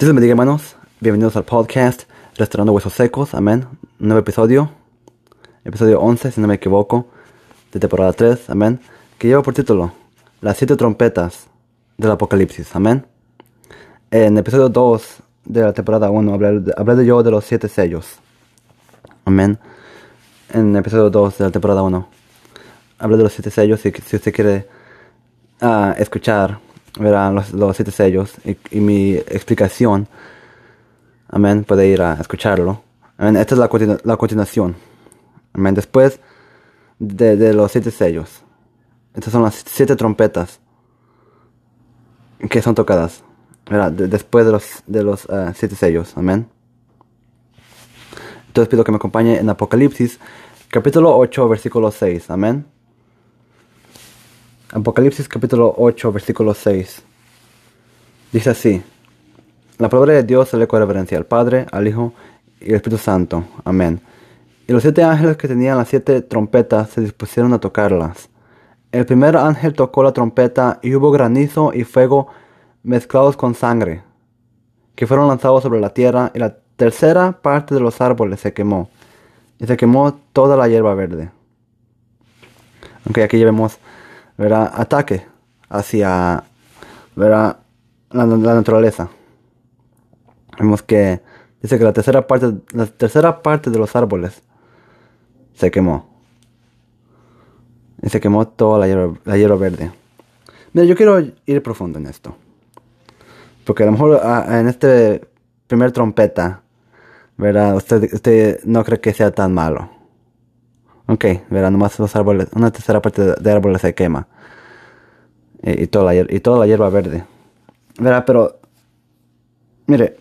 Dios bendiga hermanos, bienvenidos al podcast Restaurando Huesos Secos, amén. Nuevo episodio, episodio 11 si no me equivoco, de temporada 3, amén. Que lleva por título Las siete trompetas del Apocalipsis, amén. En episodio 2 de la temporada 1 hablé, de yo de los siete sellos, amén. En episodio 2 de la temporada 1 hablé de los siete sellos y si usted quiere uh, escuchar verán los, los siete sellos y, mi explicación. Amén. Puede ir a escucharlo. Amén. Esta es la, la continuación. Amén. Después de, de, los siete sellos. Estas son las siete trompetas que son tocadas. después de los, de los uh, siete sellos. Amén. Entonces pido que me acompañe en Apocalipsis capítulo 8 versículo 6. Amén. Apocalipsis capítulo 8, versículo 6. Dice así. La palabra de Dios se le reverencia al Padre, al Hijo y al Espíritu Santo. Amén. Y los siete ángeles que tenían las siete trompetas se dispusieron a tocarlas. El primer ángel tocó la trompeta y hubo granizo y fuego mezclados con sangre, que fueron lanzados sobre la tierra, y la tercera parte de los árboles se quemó, y se quemó toda la hierba verde. Aunque aquí vemos verá ataque hacia verá la, naturaleza. Vemos que dice que la tercera parte, la tercera parte de los árboles se quemó. Y se quemó toda la hierba, la verde. Mira, yo quiero ir profundo en esto. Porque a lo mejor en este primer trompeta, ¿verdad? Usted, usted no cree que sea tan malo. Ok, verá, nomás los árboles, una tercera parte de, árboles se quema. Y, toda la, y toda la hierba verde. Verá, pero, mire,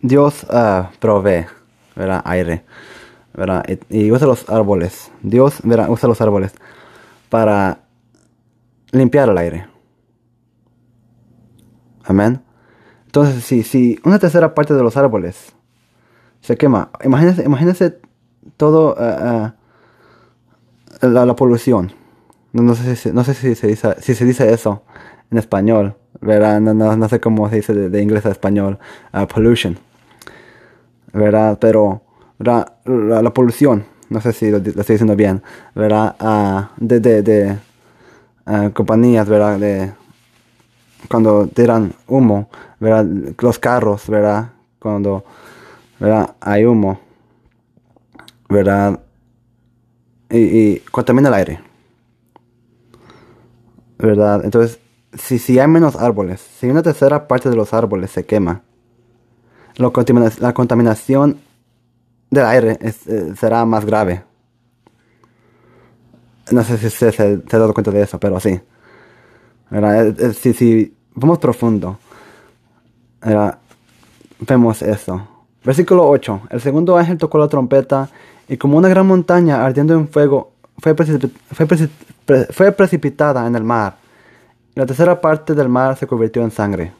Dios uh, provee, verá, aire. Verá, y, usa los árboles. Dios, verá, usa los árboles para limpiar el aire. Amén. Entonces, si, si una tercera parte de los árboles se quema, imagínese, imagínese todo uh, la, polución. No, sé, si, no sé si, se dice, si se dice eso en español. ¿verdad? No, no, sé cómo se dice de, inglés a español. Uh, pollution. ¿Verdad? Pero La, la, polución. No sé si lo, estoy diciendo bien. ¿Verdad? Uh, de, de, de uh, compañías, ¿verdad? De, cuando tiran humo, ¿verdad? Los carros, ¿verdad? Cuando, ¿verdad? Hay humo, ¿verdad? Y, contamina el aire. ¿Verdad? Entonces, si, si hay menos árboles, si una tercera parte de los árboles se quema, lo la contaminación del aire eh, será más grave. No sé si se, se, ha dado cuenta de eso, pero sí. ¿Verdad? Si, si vamos profundo, vemos eso. Versículo 8. El segundo ángel tocó la trompeta y como una gran montaña ardiendo en fuego fue, precipitada en el mar. Y la tercera parte del mar se convirtió en sangre.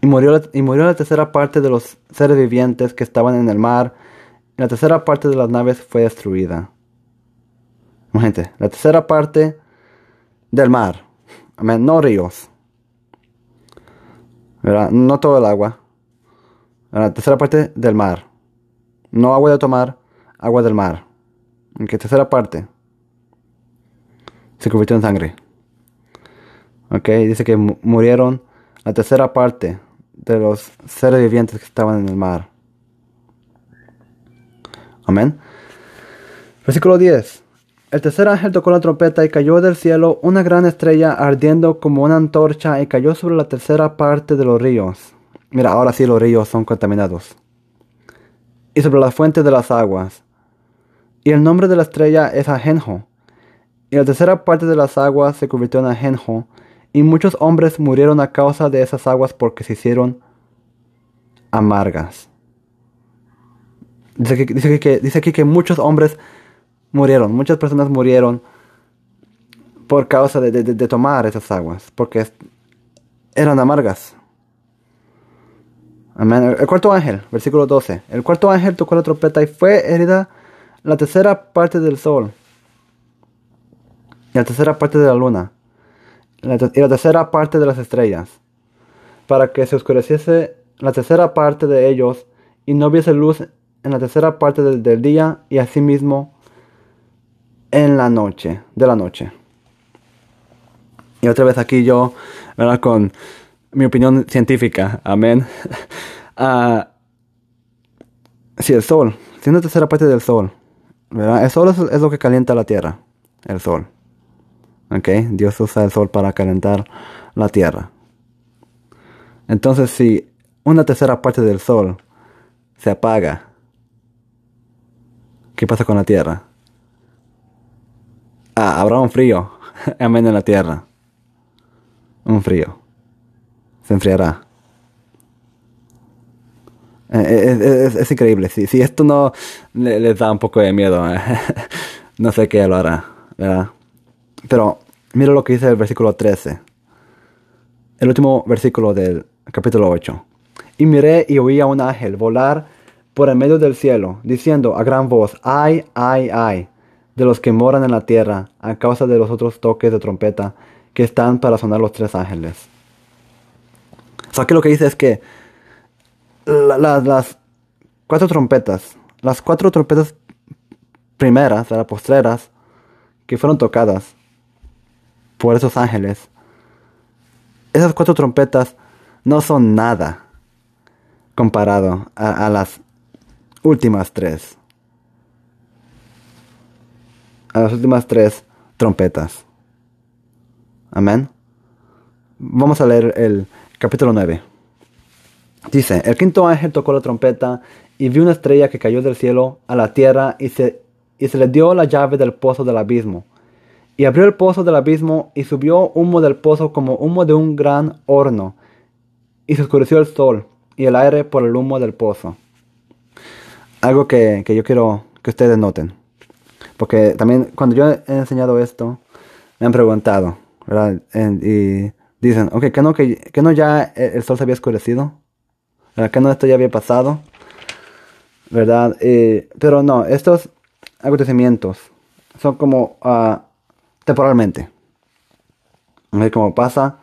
Y murió, la, y murió la tercera parte de los seres vivientes que estaban en el mar. Y la tercera parte de las naves fue destruida. Gente, la tercera parte del mar. No ríos. No todo el agua. La tercera parte del mar. No agua de tomar, agua del mar. En que tercera parte se convirtió en sangre. Ok, dice que murieron la tercera parte de los seres vivientes que estaban en el mar. Amén. Versículo 10. El tercer ángel tocó la trompeta y cayó del cielo una gran estrella ardiendo como una antorcha y cayó sobre la tercera parte de los ríos. Mira, ahora sí los ríos son contaminados y sobre la fuente de las aguas. Y el nombre de la estrella es Ajenjo. Y la tercera parte de las aguas se convirtió en Ajenjo, y muchos hombres murieron a causa de esas aguas porque se hicieron amargas. Dice aquí, dice que, dice aquí que muchos hombres murieron, muchas personas murieron por causa de, de tomar esas aguas, porque eran amargas. Amén. El cuarto ángel, versículo 12. El cuarto ángel tocó la trompeta y fue herida la tercera parte del sol. Y la tercera parte de la luna. Y la tercera parte de las estrellas. para que se oscureciese la tercera parte de ellos y no hubiese luz en la tercera parte del, día y asimismo en la noche, de la noche. Y otra vez aquí yo, ¿verdad? Con mi opinión científica, amén. Ah, si el sol, si una tercera parte del sol, ¿verdad? El sol es, lo que calienta la tierra, el sol. ¿Ok? Dios usa el sol para calentar la tierra. Entonces, si una tercera parte del sol se apaga, ¿qué pasa con la tierra? Ah, habrá un frío, amén, en la tierra. Un frío. Se enfriará. Eh, eh, es, increíble. Si, esto no les da un poco de miedo, no sé qué lo hará, ¿verdad? Pero mira lo que dice el versículo 13. El último versículo del capítulo 8. Y miré y oí a un ángel volar por el medio del cielo, diciendo a gran voz, ay, ay, ay, de los que moran en la tierra, a causa de los otros toques de trompeta que están para sonar los tres ángeles. Sea, que lo que dice es que las cuatro trompetas, las cuatro trompetas primeras, las postreras, que fueron tocadas por esos ángeles, esas cuatro trompetas no son nada comparado a, las últimas tres. A las últimas tres trompetas. Amén. Vamos a leer el capítulo 9. Dice, el quinto ángel tocó la trompeta y vi una estrella que cayó del cielo a la tierra y se, y se le dio la llave del pozo del abismo. Y abrió el pozo del abismo y subió humo del pozo como humo de un gran horno. Y se oscureció el sol y el aire por el humo del pozo. Algo que, yo quiero que ustedes noten. Porque también cuando yo he enseñado esto, me han preguntado, ¿verdad? y dicen, ok, ¿que no, que, que no ya el sol se había oscurecido? que no esto ya había pasado, ¿verdad? Eh, pero no, estos acontecimientos son como uh, temporalmente. Como pasa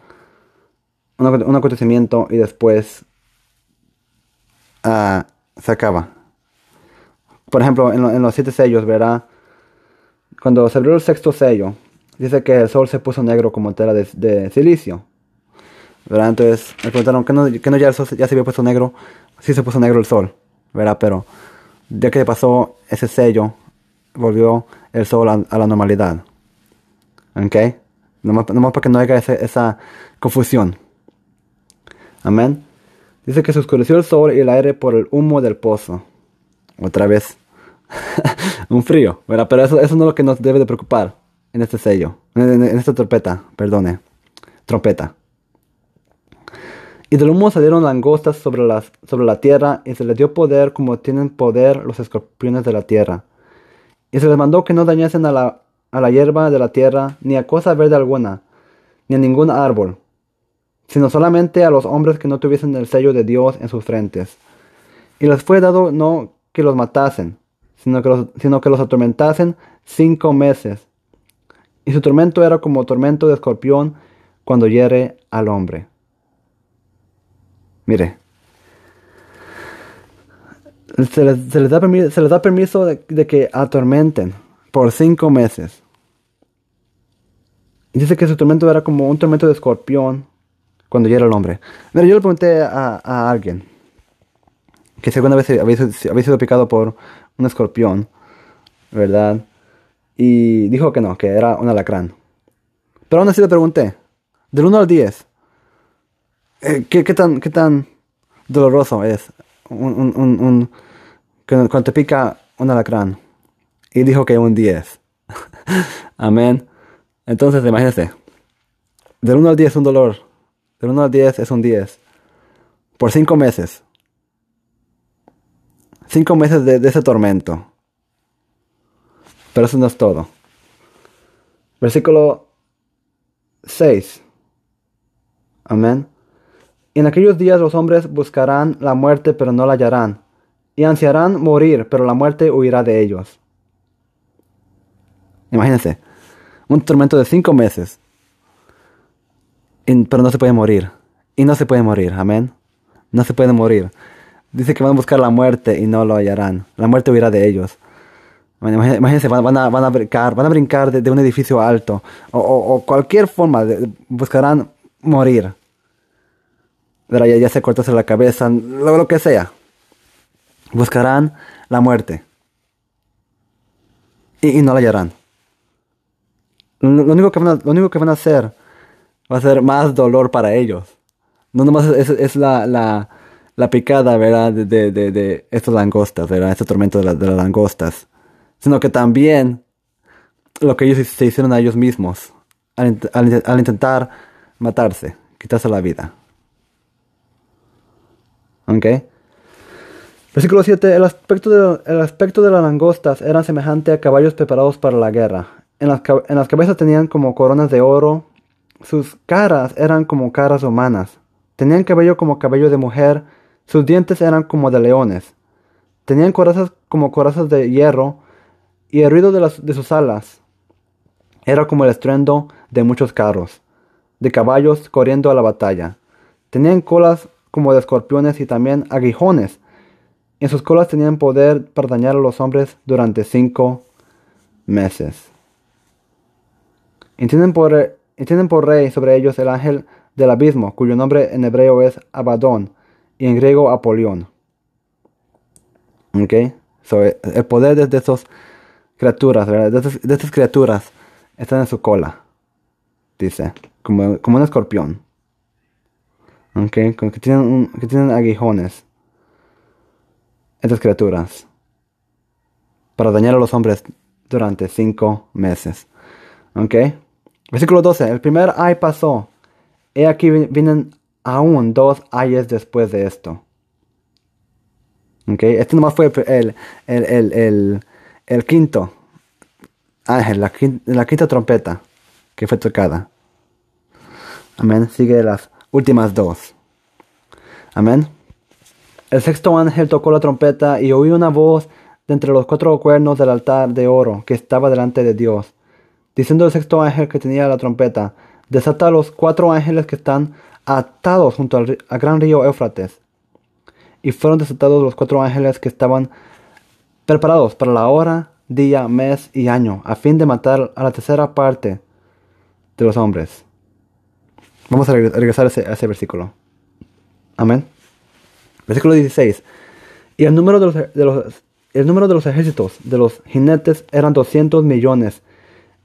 un, acontecimiento y después uh, se acaba. Por ejemplo, en, los siete sellos, ¿verdad? Cuando se abrió el sexto sello, dice que el sol se puso negro como tela de silicio. ¿verdad? Entonces me preguntaron que no, que no ya se había puesto negro. Sí se puso negro el sol, ¿verdad? Pero ya que pasó ese sello, volvió el sol a, la normalidad. ¿Ok? Nomás, para que no haya esa confusión. Amén. Dice que se oscureció el sol y el aire por el humo del pozo. Otra vez. un frío, ¿verdad? Pero eso, no es lo que nos debe de preocupar en este sello. En, esta trompeta, perdone. Trompeta. Y del humo salieron langostas sobre, las, sobre la tierra, y se les dio poder como tienen poder los escorpiones de la tierra. Y se les mandó que no dañasen a la, a la hierba de la tierra, ni a cosa verde alguna, ni a ningún árbol, sino solamente a los hombres que no tuviesen el sello de Dios en sus frentes. Y les fue dado no que los matasen, sino que sino que los atormentasen cinco meses. Y su tormento era como tormento de escorpión cuando hiere al hombre. Mire. Se les, da, permiso, de, que atormenten por cinco meses. Dice que su tormento era como un tormento de escorpión cuando ya el hombre. Mira, yo le pregunté a, alguien que si alguna vez había, sido picado por un escorpión, ¿verdad? Y dijo que no, que era un alacrán. Pero aún así le pregunté, del 1 al 10, eh, ¿qué, tan, ¿Qué tan doloroso es un, un, un, cuando te pica un alacrán? Y dijo que un 10. Amén. Entonces, imagínense. Del 1 al 10 es un dolor. Del 1 al 10 es un 10. Por 5 meses. 5 meses de, de ese tormento. Pero eso no es todo. Versículo 6. Amén. En aquellos días los hombres buscarán la muerte, pero no la hallarán, y ansiarán morir, pero la muerte huirá de ellos. Imagínense, un tormento de cinco meses, pero no se puede morir. y no se puede morir, amén. No se puede morir. Dice que van a buscar la muerte y no lo hallarán. La muerte huirá de ellos. Imagínense, van, a, van a brincar, van a brincar de, un edificio alto o, cualquier forma, de, buscarán morir. Ya, ya se cortase la cabeza, lo, lo que sea. Buscarán la muerte. Y, no la hallarán. Lo, único que van a, lo único que van a hacer va a ser más dolor para ellos. No nomás es, la, la, picada, ¿verdad? De, de, de, estas langostas, ¿verdad? Este tormento de, de las langostas sino que también lo que ellos se hicieron a ellos mismos al, intentar matarse, quitarse la vida. ¿Ok? Versículo 7. El aspecto, de, aspecto de las langostas eran semejante a caballos preparados para la guerra. En las, en las cabezas tenían como coronas de oro. Sus caras eran como caras humanas. Tenían cabello como cabello de mujer. Sus dientes eran como de leones. Tenían corazas como corazas de hierro y el ruido de, sus alas era como el estruendo de muchos carros, de caballos corriendo a la batalla. Tenían colas como de escorpiones y también aguijones. En sus colas tenían poder para dañar a los hombres durante cinco meses. Entienden por, por rey sobre ellos el ángel del abismo, cuyo nombre en hebreo es Abadón y en griego Apolión. ¿Ok? el poder de estos criaturas, ¿verdad? De estas, criaturas están en su cola, dice, como, como un escorpión. ¿Ok? que tienen, que tienen aguijones. Estas criaturas. Para dañar a los hombres durante cinco meses. ¿Ok? Versículo 12. El primer ay pasó. He aquí vienen aún dos ayes después de esto. ¿Ok? Este nomás fue el, el, el, el el quinto ángel, la, quinta, trompeta que fue tocada. Amén. Sigue las últimas dos. Amén. El sexto ángel tocó la trompeta y oí una voz de entre los cuatro cuernos del altar de oro que estaba delante de Dios, diciendo el sexto ángel que tenía la trompeta, desata a los cuatro ángeles que están atados junto al, al gran río Éufrates. Y fueron desatados los cuatro ángeles que estaban preparados para la hora, día, mes y año, a fin de matar a la tercera parte de los hombres. Vamos a regresar a ese, versículo. Amén. Versículo 16. Y el número de los, de los, el número de los ejércitos de los jinetes eran 200 millones.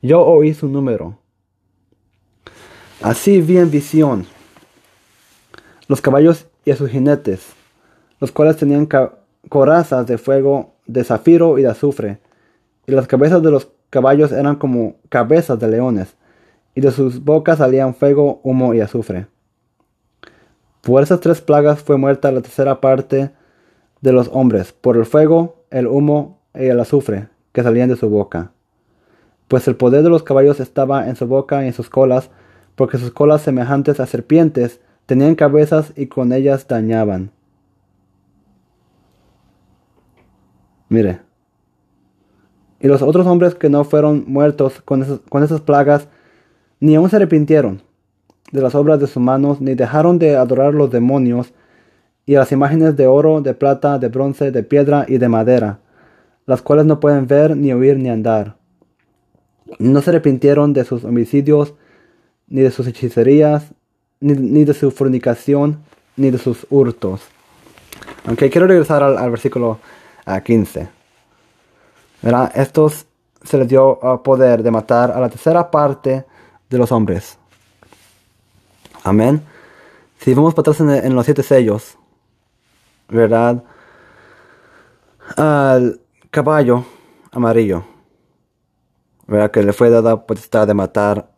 Yo oí su número. Así vi en visión los caballos y a sus jinetes, los cuales tenían corazas de fuego de zafiro y de azufre, y las cabezas de los caballos eran como cabezas de leones, y de sus bocas salían fuego, humo y azufre. Por esas tres plagas fue muerta la tercera parte de los hombres, por el fuego, el humo y el azufre que salían de su boca. Pues el poder de los caballos estaba en su boca y en sus colas, porque sus colas semejantes a serpientes tenían cabezas y con ellas dañaban. Mire. Y los otros hombres que no fueron muertos con, esas plagas, ni aún se arrepintieron de las obras de sus manos, ni dejaron de adorar los demonios y las imágenes de oro, de plata, de bronce, de piedra y de madera, las cuales no pueden ver, ni oír, ni andar. No se arrepintieron de sus homicidios, ni de sus hechicerías, ni, de su fornicación, ni de sus hurtos. Aunque quiero regresar al versículo a 15. ¿Verdad? Estos se les dio uh, poder de matar a la tercera parte de los hombres. Amén. Si vamos para atrás en, los siete sellos, ¿verdad? Al caballo amarillo, ¿verdad? Que le fue dada potestad de matar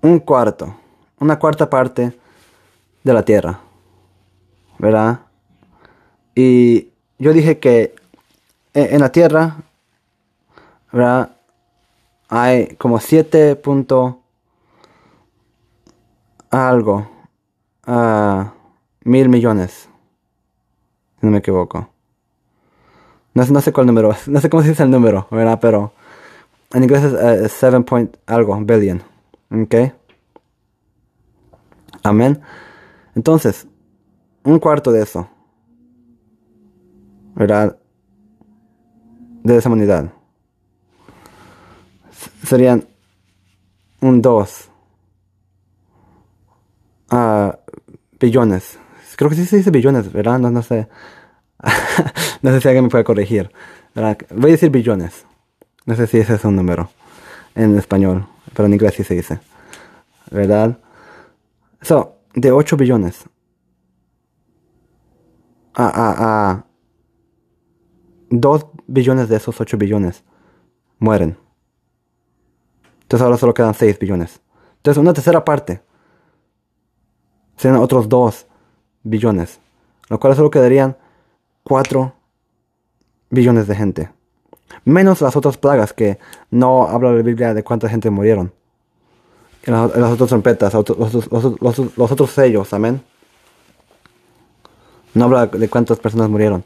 un cuarto, una cuarta parte de la tierra, ¿verdad? Y yo dije que en la Tierra, Hay como 7 punto algo, uh, mil millones, si no me equivoco. No, no, sé cuál número, no sé cómo se dice el número, ¿verdad? Pero en inglés es 7 eh, point algo, billion, ¿ok? Amén. Entonces, un cuarto de eso, ¿verdad? De esa humanidad. Serían un 2 a billones. Creo que sí se dice billones, ¿verdad? No, no sé. no sé si alguien me puede corregir. Voy a decir billones. No sé si ese es un número en español, pero en inglés sí se dice. ¿Verdad? So, de 8 billones a, a, a 2 billones de esos 8 billones mueren. Entonces ahora solo quedan 6 billones. Entonces una tercera parte serían otros 2 billones. Lo cual solo quedarían 4 billones de gente. Menos las otras plagas que no habla la Biblia de cuánta gente murieron. En las, otras trompetas, los, otros sellos, amén. No habla de cuántas personas murieron.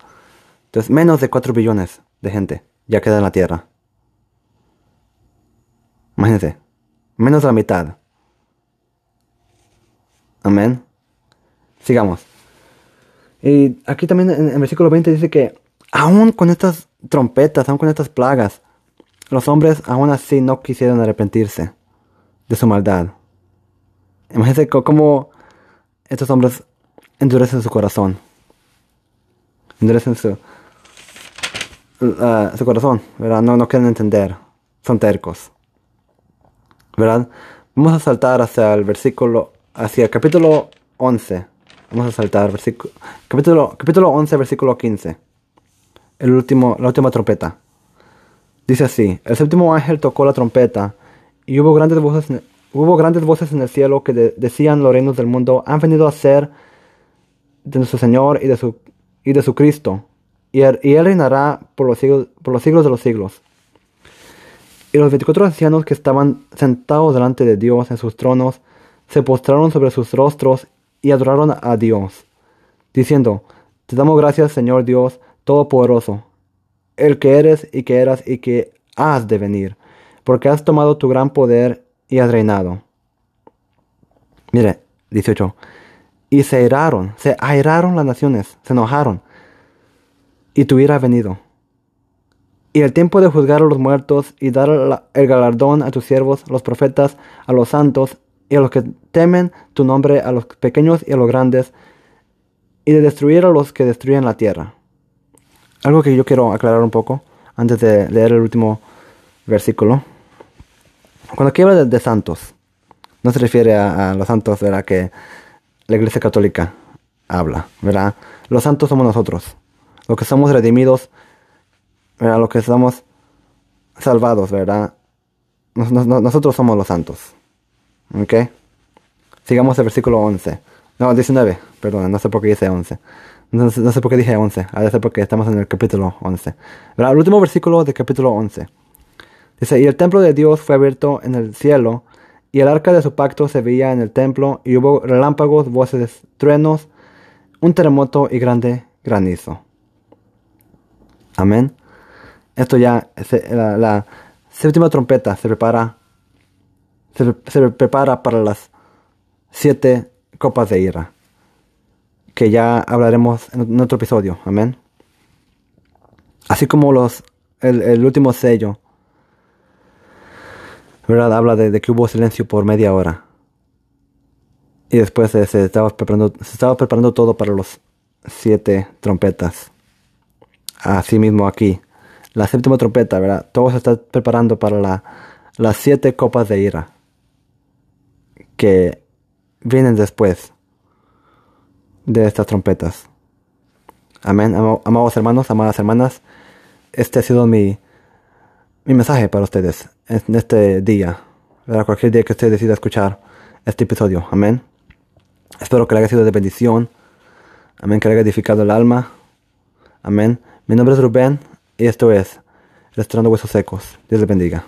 Entonces, menos de 4 billones de gente ya queda en la tierra. Imagínense, menos de la mitad. Amén. Sigamos. Y aquí también en el versículo 20 dice que aún con estas trompetas, aún con estas plagas, los hombres aún así no quisieron arrepentirse de su maldad. Imagínense cómo estos hombres endurecen su corazón. Endurecen su, uh, su corazón, ¿verdad? No, no quieren entender. Son tercos. ¿Verdad? Vamos a saltar hacia el versículo, hacia el capítulo 11. Vamos a saltar, versículo, capítulo, capítulo 11, versículo 15. El último, la última trompeta. Dice así, el séptimo ángel tocó la trompeta y hubo grandes voces, hubo grandes voces en el cielo que decían los reinos del mundo han venido a ser de nuestro Señor y de su, y de su Cristo, y él, y reinará por los, siglos, por los siglos de los siglos. Y los veinticuatro ancianos que estaban sentados delante de Dios en sus tronos se postraron sobre sus rostros y adoraron a Dios, diciendo, Te damos gracias, Señor Dios Todopoderoso, el que eres y que eras y que has de venir, porque has tomado tu gran poder y has reinado. Mire, 18. Y se airaron, se airaron las naciones, se enojaron, y tu ira venido. Y el tiempo de juzgar a los muertos y dar el galardón a tus siervos, los profetas, a los santos y a los que temen tu nombre, a los pequeños y a los grandes, y de destruir a los que destruyen la tierra. Algo que yo quiero aclarar un poco antes de leer el último versículo. Cuando aquí habla de, santos, no se refiere a, los santos ¿verdad? que la Iglesia Católica habla, ¿verdad? Los santos somos nosotros, los que somos redimidos, ¿verdad? Los que somos salvados, ¿verdad? nosotros somos los santos. ¿Ok? Sigamos el versículo 11. No, 19, perdón, no sé por qué dice 11. No, sé por qué dije 11, a veces porque estamos en el capítulo 11. ¿Verdad? El último versículo del capítulo 11. Dice, y el templo de Dios fue abierto en el cielo, y el arca de su pacto se veía en el templo, y hubo relámpagos, voces, truenos, un terremoto y grande granizo. Amén. Esto ya, la, séptima trompeta se prepara se, prepara para las siete copas de ira, que ya hablaremos en otro episodio, amén. Así como los, el, último sello, ¿verdad? Habla de, que hubo silencio por media hora. Y después se, estaba preparando, se estaba preparando todo para los siete trompetas. Así mismo aquí. La séptima trompeta, ¿verdad? Todo se está preparando para la, las siete copas de ira que vienen después de estas trompetas. Amén, amados hermanos, amadas hermanas. Este ha sido mi, mi mensaje para ustedes en este día. Para cualquier día que usted decida escuchar este episodio. Amén. Espero que le haya sido de bendición. Amén, que le haya edificado el alma. Amén. Mi nombre es Rubén y esto es Restaurando Huesos Secos. Dios le bendiga.